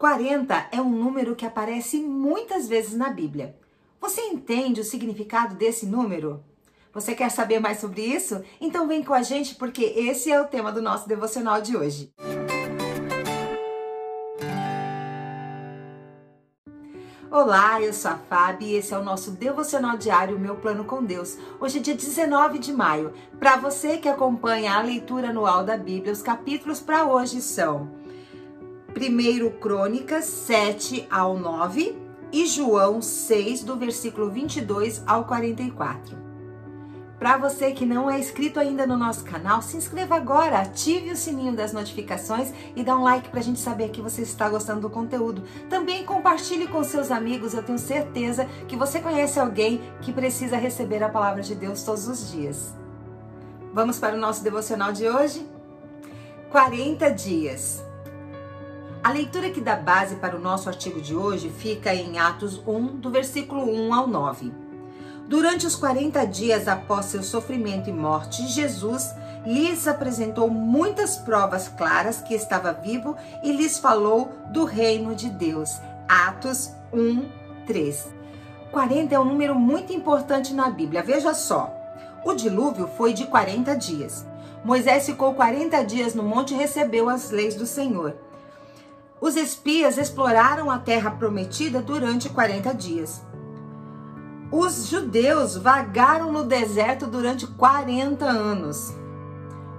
40 é um número que aparece muitas vezes na Bíblia. Você entende o significado desse número? Você quer saber mais sobre isso? Então vem com a gente porque esse é o tema do nosso devocional de hoje. Olá, eu sou a Fábio e esse é o nosso devocional diário Meu Plano com Deus. Hoje é dia 19 de maio. Para você que acompanha a leitura anual da Bíblia, os capítulos para hoje são 1 Crônicas 7 ao 9 e João 6, do versículo 22 ao 44. Para você que não é inscrito ainda no nosso canal, se inscreva agora, ative o sininho das notificações e dá um like para a gente saber que você está gostando do conteúdo. Também compartilhe com seus amigos, eu tenho certeza que você conhece alguém que precisa receber a palavra de Deus todos os dias. Vamos para o nosso devocional de hoje? 40 dias. A leitura que dá base para o nosso artigo de hoje fica em Atos 1, do versículo 1 ao 9. Durante os 40 dias após seu sofrimento e morte, Jesus lhes apresentou muitas provas claras que estava vivo e lhes falou do reino de Deus. Atos 1, 3. 40 é um número muito importante na Bíblia. Veja só. O dilúvio foi de 40 dias. Moisés ficou 40 dias no monte e recebeu as leis do Senhor. Os espias exploraram a terra prometida durante 40 dias. Os judeus vagaram no deserto durante 40 anos.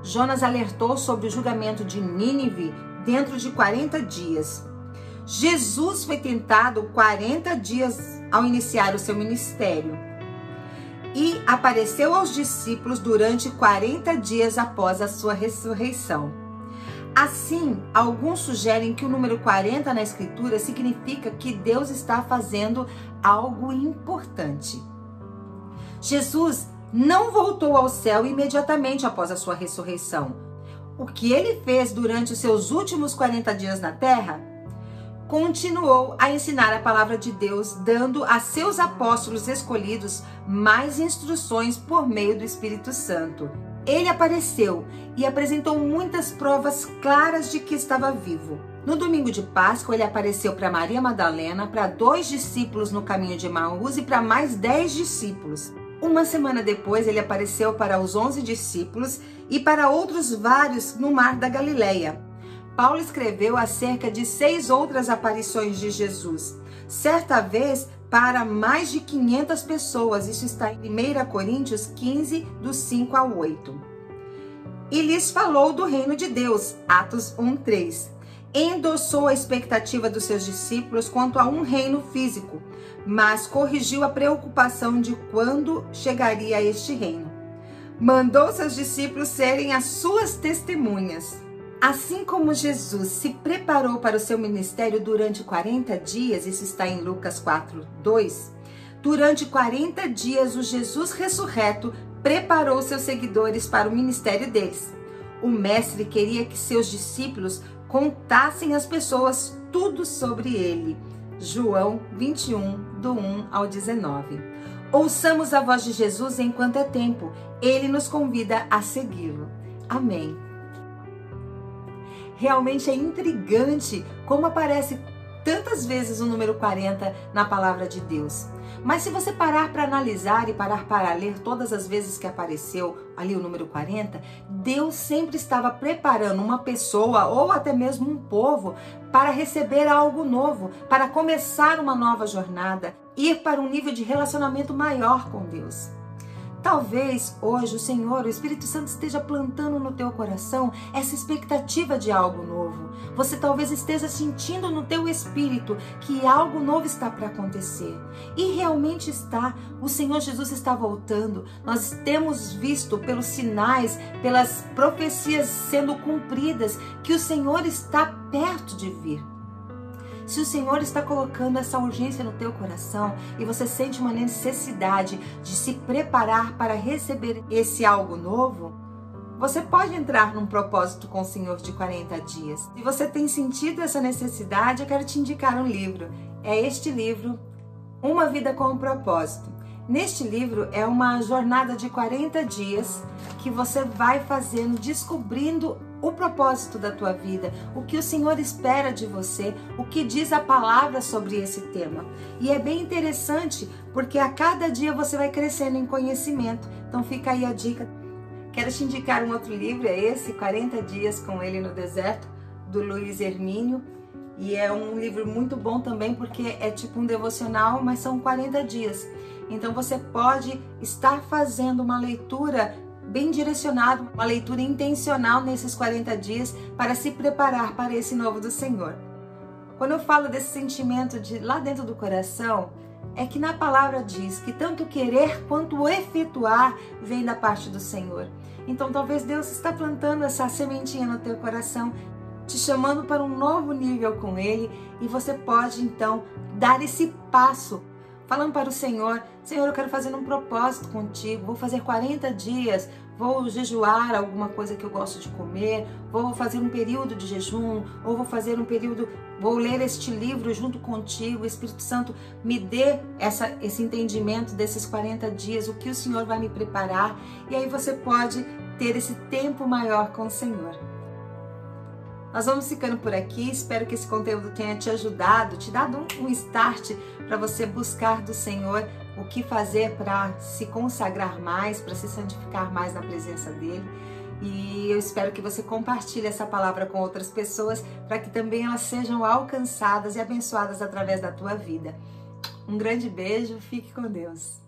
Jonas alertou sobre o julgamento de Nínive dentro de 40 dias. Jesus foi tentado 40 dias ao iniciar o seu ministério e apareceu aos discípulos durante 40 dias após a sua ressurreição. Assim, alguns sugerem que o número 40 na Escritura significa que Deus está fazendo algo importante. Jesus não voltou ao céu imediatamente após a sua ressurreição. O que ele fez durante os seus últimos 40 dias na terra? Continuou a ensinar a palavra de Deus, dando a seus apóstolos escolhidos mais instruções por meio do Espírito Santo. Ele apareceu e apresentou muitas provas claras de que estava vivo. No domingo de Páscoa, ele apareceu para Maria Madalena, para dois discípulos no caminho de Emaús e para mais dez discípulos. Uma semana depois, ele apareceu para os onze discípulos e para outros vários no Mar da Galileia. Paulo escreveu acerca de seis outras aparições de Jesus. Certa vez, para mais de 500 pessoas. Isso está em 1 Coríntios 15, do 5 ao 8. E lhes falou do reino de Deus, Atos 1, 3. Endossou a expectativa dos seus discípulos quanto a um reino físico, mas corrigiu a preocupação de quando chegaria este reino. Mandou seus discípulos serem as suas testemunhas. Assim como Jesus se preparou para o seu ministério durante 40 dias, isso está em Lucas 4, 2. Durante 40 dias, o Jesus ressurreto preparou seus seguidores para o ministério deles. O Mestre queria que seus discípulos contassem às pessoas tudo sobre ele. João 21, do 1 ao 19. Ouçamos a voz de Jesus enquanto é tempo. Ele nos convida a segui-lo. Amém. Realmente é intrigante como aparece tantas vezes o número 40 na palavra de Deus. Mas se você parar para analisar e parar para ler todas as vezes que apareceu ali o número 40, Deus sempre estava preparando uma pessoa ou até mesmo um povo para receber algo novo, para começar uma nova jornada, ir para um nível de relacionamento maior com Deus. Talvez hoje o Senhor, o Espírito Santo esteja plantando no teu coração essa expectativa de algo novo. Você talvez esteja sentindo no teu espírito que algo novo está para acontecer. E realmente está. O Senhor Jesus está voltando. Nós temos visto pelos sinais, pelas profecias sendo cumpridas que o Senhor está perto de vir. Se o Senhor está colocando essa urgência no teu coração e você sente uma necessidade de se preparar para receber esse algo novo, você pode entrar num propósito com o Senhor de 40 dias. Se você tem sentido essa necessidade, eu quero te indicar um livro. É este livro, Uma Vida com um Propósito. Neste livro é uma jornada de 40 dias que você vai fazendo, descobrindo o propósito da tua vida, o que o Senhor espera de você, o que diz a palavra sobre esse tema. E é bem interessante porque a cada dia você vai crescendo em conhecimento. Então fica aí a dica. Quero te indicar um outro livro, é esse, 40 Dias com Ele no Deserto, do Luiz Hermínio. E é um livro muito bom também porque é tipo um devocional, mas são 40 dias. Então você pode estar fazendo uma leitura bem direcionada, uma leitura intencional nesses 40 dias para se preparar para esse novo do Senhor. Quando eu falo desse sentimento de lá dentro do coração, é que na palavra diz que tanto querer quanto efetuar vem da parte do Senhor. Então talvez Deus está plantando essa sementinha no teu coração, te chamando para um novo nível com Ele e você pode então dar esse passo falando para o Senhor: Senhor, eu quero fazer um propósito contigo, vou fazer 40 dias, vou jejuar alguma coisa que eu gosto de comer, vou fazer um período de jejum, ou vou fazer um período, vou ler este livro junto contigo. Espírito Santo me dê essa, esse entendimento desses 40 dias, o que o Senhor vai me preparar, e aí você pode ter esse tempo maior com o Senhor. Nós vamos ficando por aqui. Espero que esse conteúdo tenha te ajudado, te dado um, um start para você buscar do Senhor o que fazer para se consagrar mais, para se santificar mais na presença dele. E eu espero que você compartilhe essa palavra com outras pessoas para que também elas sejam alcançadas e abençoadas através da tua vida. Um grande beijo, fique com Deus.